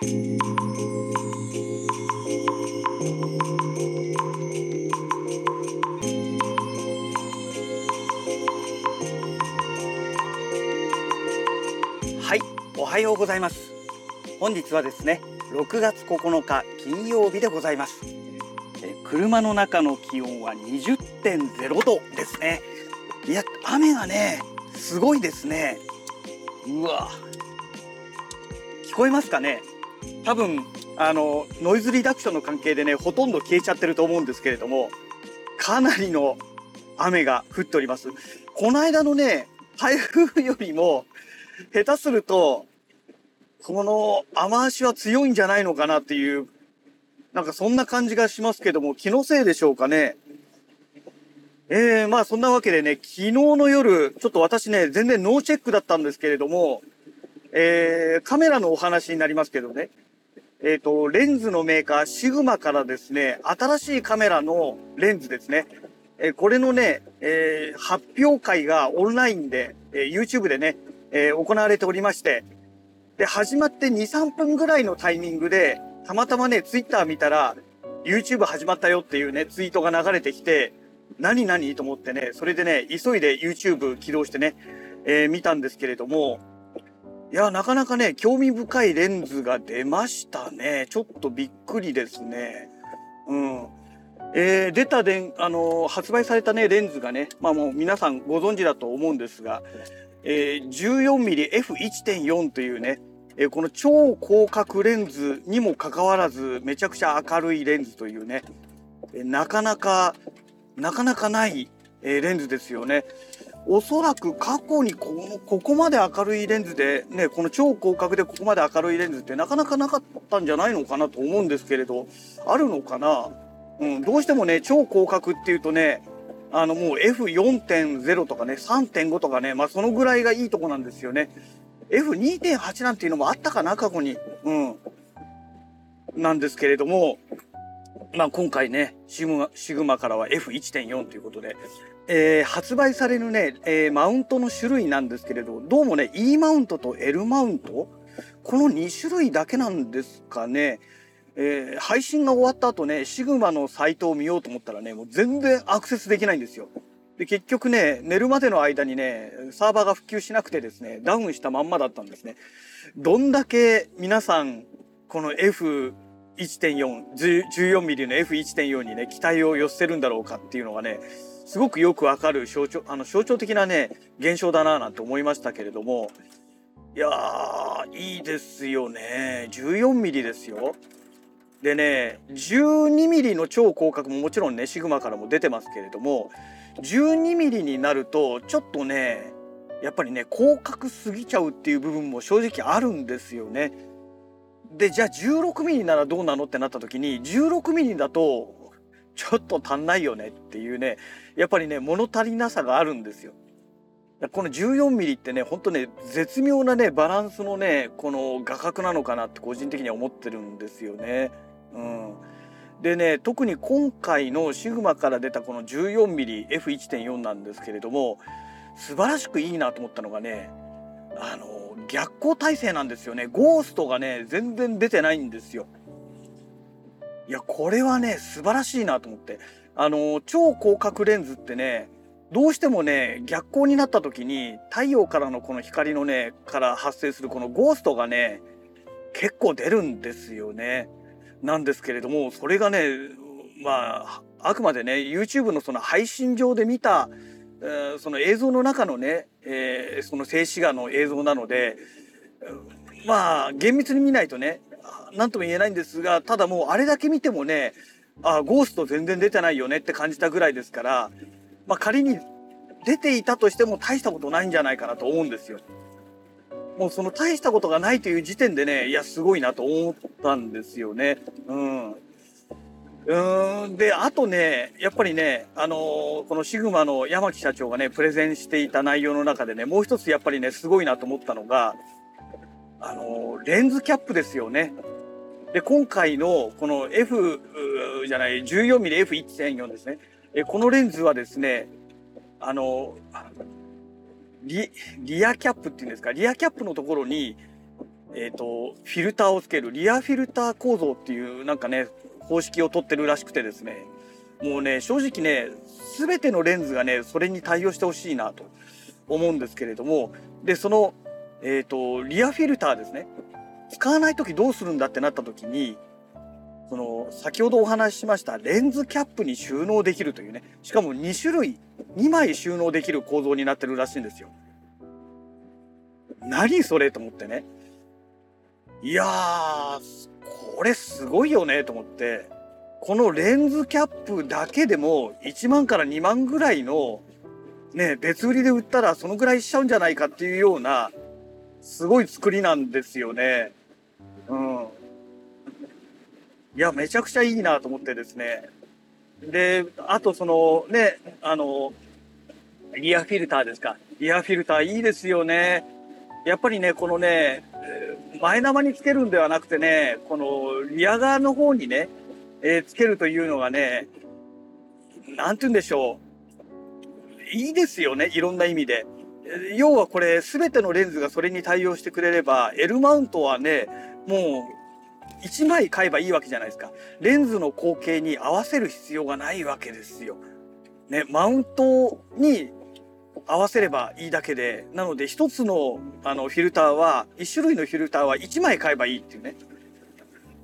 はい、おはようございます。本日はですね、6月9日金曜日でございます。え車の中の気温は20.0度ですね。いや、雨がね、すごいですね。うわ。聞こえますかね？多分、あの、ノイズリダクションの関係でね、ほとんど消えちゃってると思うんですけれども、かなりの雨が降っております。この間のね、台風よりも、下手すると、この雨足は強いんじゃないのかなっていう、なんかそんな感じがしますけども、気のせいでしょうかね。えー、まあそんなわけでね、昨日の夜、ちょっと私ね、全然ノーチェックだったんですけれども、えー、カメラのお話になりますけどね、えっ、と、レンズのメーカー、シグマからですね、新しいカメラのレンズですね、えーこれのね、えー発表会がオンラインで、えー YouTube でね、え行われておりまして、で、始まって2、3分ぐらいのタイミングで、たまたまね、Twitter 見たら、YouTube 始まったよっていうね、ツイートが流れてきて、何何と思ってね、それでね、急いで YouTube 起動してね、え見たんですけれども、いや、なかなかね、興味深いレンズが出ましたね。ちょっとびっくりですね。うん。えー出たでん、あのー発売されたね、レンズがね、まあもう皆さんご存知だと思うんですが、えー 14mmF1.4 というね、えーこの超広角レンズにもかかわらず、めちゃくちゃ明るいレンズというね、えーなかなか、なかなかない、えーレンズですよね。おそらく過去にこここまで明るいレンズで、ね、この超広角でここまで明るいレンズってなかなかなかったんじゃないのかなと思うんですけれど、あるのかな？うん、どうしてもね、超広角っていうとね、あのもう F4.0 とかね、3.5とかね、まあそのぐらいがいいとこなんですよね。F2.8 なんていうのもあったかな、過去に。うん。なんですけれども、まあ今回ね、シグマシグマからは F1.4 ということで、えー発売されるね、えーマウントの種類なんですけれど、どうもね、E マウントと L マウントこの2種類だけなんですかね。えー配信が終わった後ね、シグマのサイトを見ようと思ったらね、もう全然アクセスできないんですよ。で、結局ね、寝るまでの間にね、サーバーが復旧しなくてですね、ダウンしたまんまだったんですね。どんだけ皆さん、この F1.4、14mm の F1.4 にね、期待を寄せるんだろうかっていうのがね、すごくよくわかる象徴、あの象徴的なね、現象だなぁなんて思いましたけれども、いやー、いいですよね。14ミリですよ。でね、12ミリの超広角ももちろんね、シグマからも出てますけれども、12ミリになると、ちょっとね、やっぱりね、広角すぎちゃうっていう部分も正直あるんですよね。で、じゃあ16ミリならどうなのってなった時に、16ミリだと、ちょっと足んないよねっていうね、やっぱりね、物足りなさがあるんですよ。この14ミリってね、ほんとね、絶妙なね、バランスのね、この画角なのかなって個人的には思ってるんですよね。うん。でね、特に今回のシグマから出たこの 14mmF1.4 なんですけれども、素晴らしくいいなと思ったのがね、あの、逆光体制なんですよね。ゴーストがね、全然出てないんですよ。いや、これはね、素晴らしいなと思って。あの、超広角レンズってね、どうしてもね、逆光になった時に、太陽からのこの光のね、から発生するこのゴーストがね、結構出るんですよね。なんですけれども、それがね、まあ、あくまでね、YouTube のその配信上で見た、えーその映像の中のね、えーその静止画の映像なので、まあ、厳密に見ないとね、あなんとも言えないんですが、ただもうあれだけ見てもね、あ、ゴースト全然出てないよねって感じたぐらいですから、まあ仮に出ていたとしても大したことないんじゃないかなと思うんですよ。もうその大したことがないという時点でね、いや、すごいなと思ったんですよね。うん。うーん。で、あとね、やっぱりね、あのーこのシグマの山木社長がね、プレゼンしていた内容の中でね、もう一つやっぱりね、すごいなと思ったのが、あのレンズキャップですよね。で、今回のこの F じゃない、14mmF1.4 ですね。え、このレンズはですね、あのリ、リアキャップっていうんですか、リアキャップのところに、えーと、フィルターをつけるリアフィルター構造っていうなんかね方式をとってるらしくてですねもうね正直ね全てのレンズがねそれに対応してほしいなと思うんですけれどもでその、えーと、リアフィルターですね使わない時どうするんだってなった時にその先ほどお話ししましたレンズキャップに収納できるというねしかも2種類2枚収納できる構造になってるらしいんですよ。何それと思ってね。いやー、これすごいよねと思って、このレンズキャップだけでも1万から2万ぐらいのね、別売りで売ったらそのぐらいしちゃうんじゃないかっていうような、すごい作りなんですよね。うん。いや、めちゃくちゃいいなと思ってですね。で、あとそのね、あの、リアフィルターですか。リアフィルターいいですよね。やっぱりね、このね、前生につけるんではなくてね、このリア側の方にね、えー、つけるというのがね、なんて言うんでしょう。いいですよね、いろんな意味で。要はこれ、すべてのレンズがそれに対応してくれれば、L マウントはね、もう1枚買えばいいわけじゃないですか。レンズの口径に合わせる必要がないわけですよ。ね、マウントに合わせればいいだけで、なので一つのあのフィルターは、一種類のフィルターは1枚買えばいいっていうね。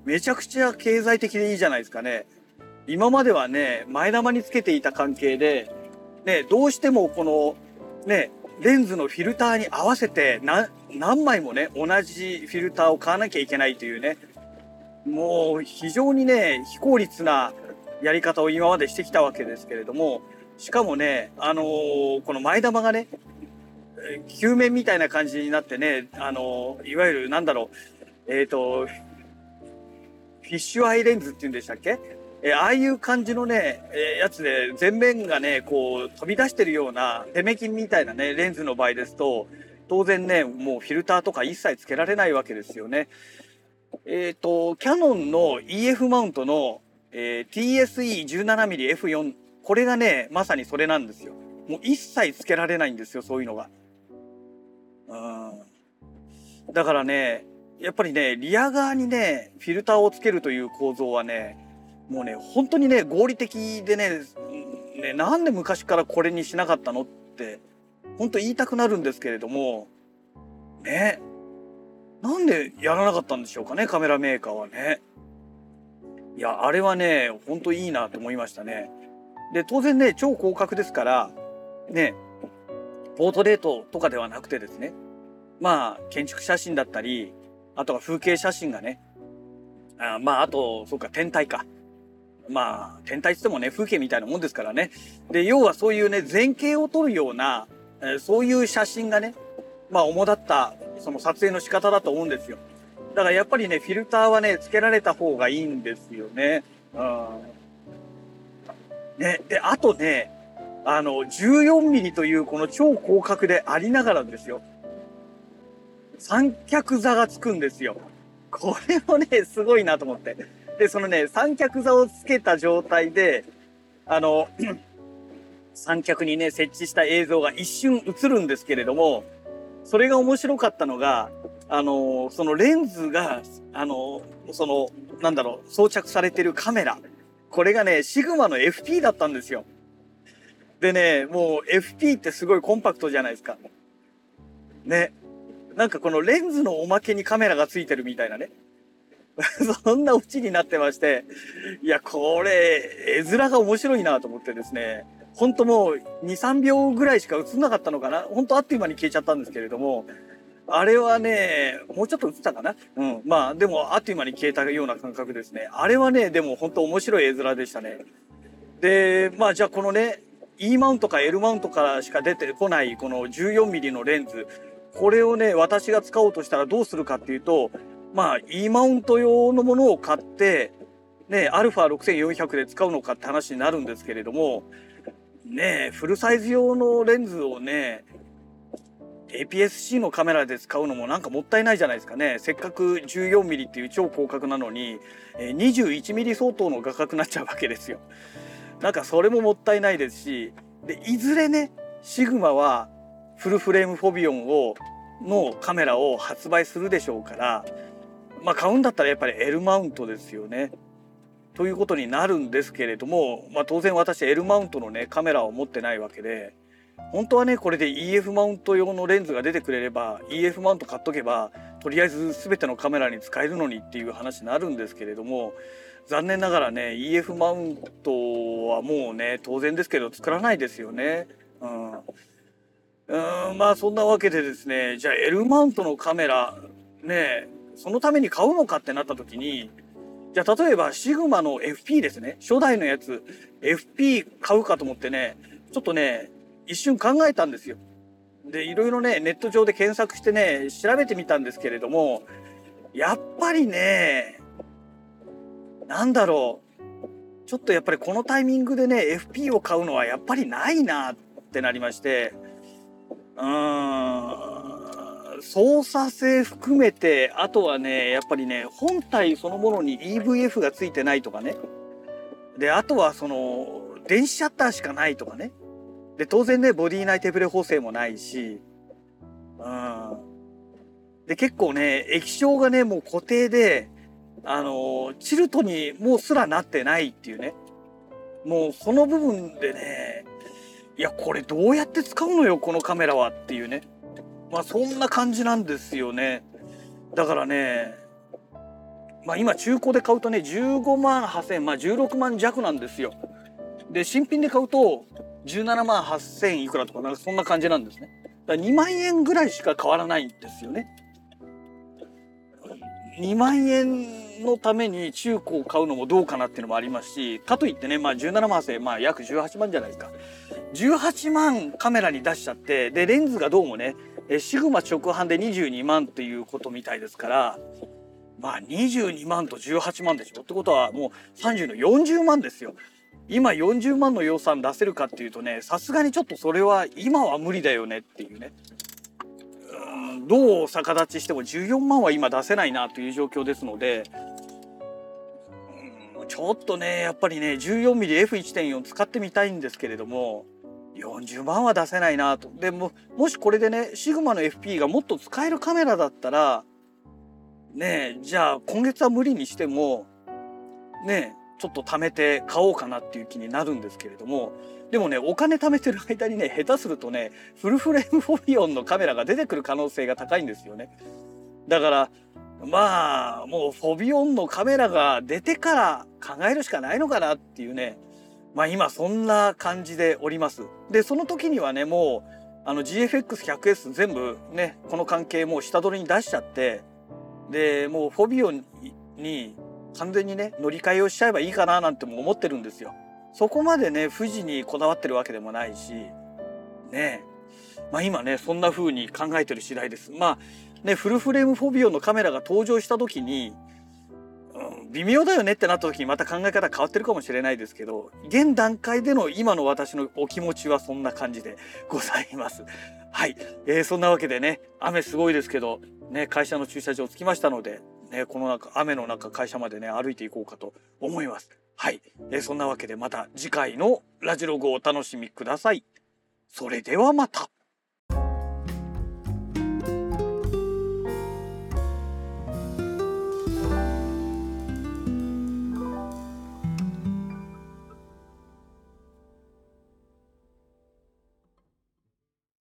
めちゃくちゃ経済的でいいじゃないですかね。今まではね、前玉につけていた関係で、ね、どうしてもこの、ね、レンズのフィルターに合わせて何枚もね、同じフィルターを買わなきゃいけないというね、もう非常にね、非効率なやり方を今までしてきたわけですけれども、しかもね、あのー、この前玉がね、球面みたいな感じになってね、あのー、いわゆるなんだろう、えっ、ー、と、フィッシュアイレンズって言うんでしたっけ？えああいう感じのね、えやつで前面がね、こう飛び出してるような手メキみたいなね、レンズの場合ですと、当然ね、もうフィルターとか一切つけられないわけですよね。えっ、ー、と、キャノンの EF マウントの、えー、TSE17mmF4 これがね、まさにそれなんですよ。もう一切つけられないんですよ、そういうのが。うん。だからね、やっぱりね、リア側にね、フィルターをつけるという構造はね、もうね、本当にね、合理的でね、ね、なんで昔からこれにしなかったのって、本当言いたくなるんですけれども、ね、なんでやらなかったんでしょうかね、カメラメーカーはね。いや、あれはね、ほんといいなと思いましたね。で、当然ね、超広角ですから、ね、ポートレートとかではなくてですね、まあ、建築写真だったり、あとは風景写真がね、あまあ、あと、そうか、天体か。まあ、天体ってってもね、風景みたいなもんですからね。で、要はそういうね、前景を撮るような、えそういう写真がね、まあ、主だった、その撮影の仕方だと思うんですよ。だからやっぱりね、フィルターはね、付けられた方がいいんですよね。うん。ね、で、あとね、あの、14ミリというこの超広角でありながらですよ。三脚座がつくんですよ。これもね、すごいなと思って。で、そのね、三脚座をつけた状態で、あの、三脚にね、設置した映像が一瞬映るんですけれども、それが面白かったのが、あの、そのレンズが、あの、その、なんだろう、装着されてるカメラ。これがね、シグマの FP だったんですよ。でね、もう FP ってすごいコンパクトじゃないですか。ね。なんかこのレンズのおまけにカメラがついてるみたいなね。そんなオチになってまして、いや、これ、絵面が面白いなと思ってですね、ほんともう2、3秒ぐらいしか映んなかったのかな。ほんとあっという間に消えちゃったんですけれども、あれはね、もうちょっと映ったかなうん。まあ、でも、あっという間に消えたような感覚ですね。あれはね、でも本当面白い絵面でしたね。で、まあ、じゃあこのね、E マウントか L マウントからしか出てこない、この 14mm のレンズ。これをね、私が使おうとしたらどうするかっていうと、まあ、E マウント用のものを買って、ね、α6400 で使うのかって話になるんですけれども、ね、フルサイズ用のレンズをね、APS-C のカメラで使うのもなんかもったいないじゃないですかね。せっかく 14mm っていう超広角なのに、21mm 相当の画角になっちゃうわけですよ。なんかそれももったいないですし、で、いずれね、シグマはフルフレームフォビオンをのカメラを発売するでしょうからまあ買うんだったらやっぱり L マウントですよね。ということになるんですけれども、まあ、当然私 L マウントのねカメラを持ってないわけで本当はねこれで EF マウント用のレンズが出てくれれば EF マウント買っとけばとりあえず全てのカメラに使えるのにっていう話になるんですけれども残念ながらね EF マウントはもうね当然ですけど作らないですよね。うんうんまあそんなわけでですねじゃあ L マウントのカメラねそのために買うのかってなった時にじゃあ例えばシグマの FP ですね。初代のやつ。FP 買うかと思ってねちょっとね一瞬考えたんですよ。でいろいろねネット上で検索してね調べてみたんですけれどもやっぱりねなんだろう。ちょっとやっぱりこのタイミングでね FP を買うのはやっぱりないなってなりましてうーん。操作性含めてあとはねやっぱりね本体そのものに EVF がついてないとかね。であとはその電子シャッターしかないとかね。で当然ねボディ内手ブレ補正もないし。うん。で結構ね液晶がねもう固定であのチルトにもうすらなってないっていうね。もうその部分でねいやこれどうやって使うのよこのカメラはっていうね。まあそんな感じなんですよね。だからねまあ今中古で買うとね15万8000まあ16万弱なんですよ。で新品で買うと17万8000いくらとかなんかそんな感じなんですね。だ2万円ぐらいしか変わらないんですよね。2万円のために中古を買うのもどうかなっていうのもありますしかといってねまあ17万8000まあ約18万じゃないですか18万カメラに出しちゃってでレンズがどうもねえシグマ直販で22万っていうことみたいですからまあ22万と18万でしょってことはもう30の40万ですよ。今40万の予算出せるかっていうとねさすがにちょっとそれは今は無理だよねっていうねうんどう逆立ちしても14万は今出せないなという状況ですのでうんちょっとねやっぱりね 14mmF1.4 使ってみたいんですけれども40万は出せないなと。でももしこれでねシグマの FP がもっと使えるカメラだったらねえじゃあ今月は無理にしてもねえちょっと貯めて買おうかなっていう気になるんですけれどもでもねお金貯めてる間にね下手するとねフルフレームフォビオンのカメラが出てくる可能性が高いんですよね。だからまあもうフォビオンのカメラが出てから考えるしかないのかなっていうねまあ今そんな感じでおります。でその時にはねもうあの GFX100S 全部ねこの関係もう下取りに出しちゃってでもうフォビオに完全にね乗り換えをしちゃえばいいかななんても思ってるんですよ。そこまでね富士にこだわってるわけでもないしねまあ今ねそんな風に考えてる次第です。まあねフルフレームフォビオのカメラが登場した時に、微妙だよねってなった時にまた考え方変わってるかもしれないですけど現段階での今の私のお気持ちはそんな感じでございます。はい、えー、そんなわけでね雨すごいですけどね会社の駐車場着きましたのでね、この中雨の中会社までね歩いていこうかと思います。はい、えー、そんなわけでまた次回のラジログをお楽しみください。それではまた。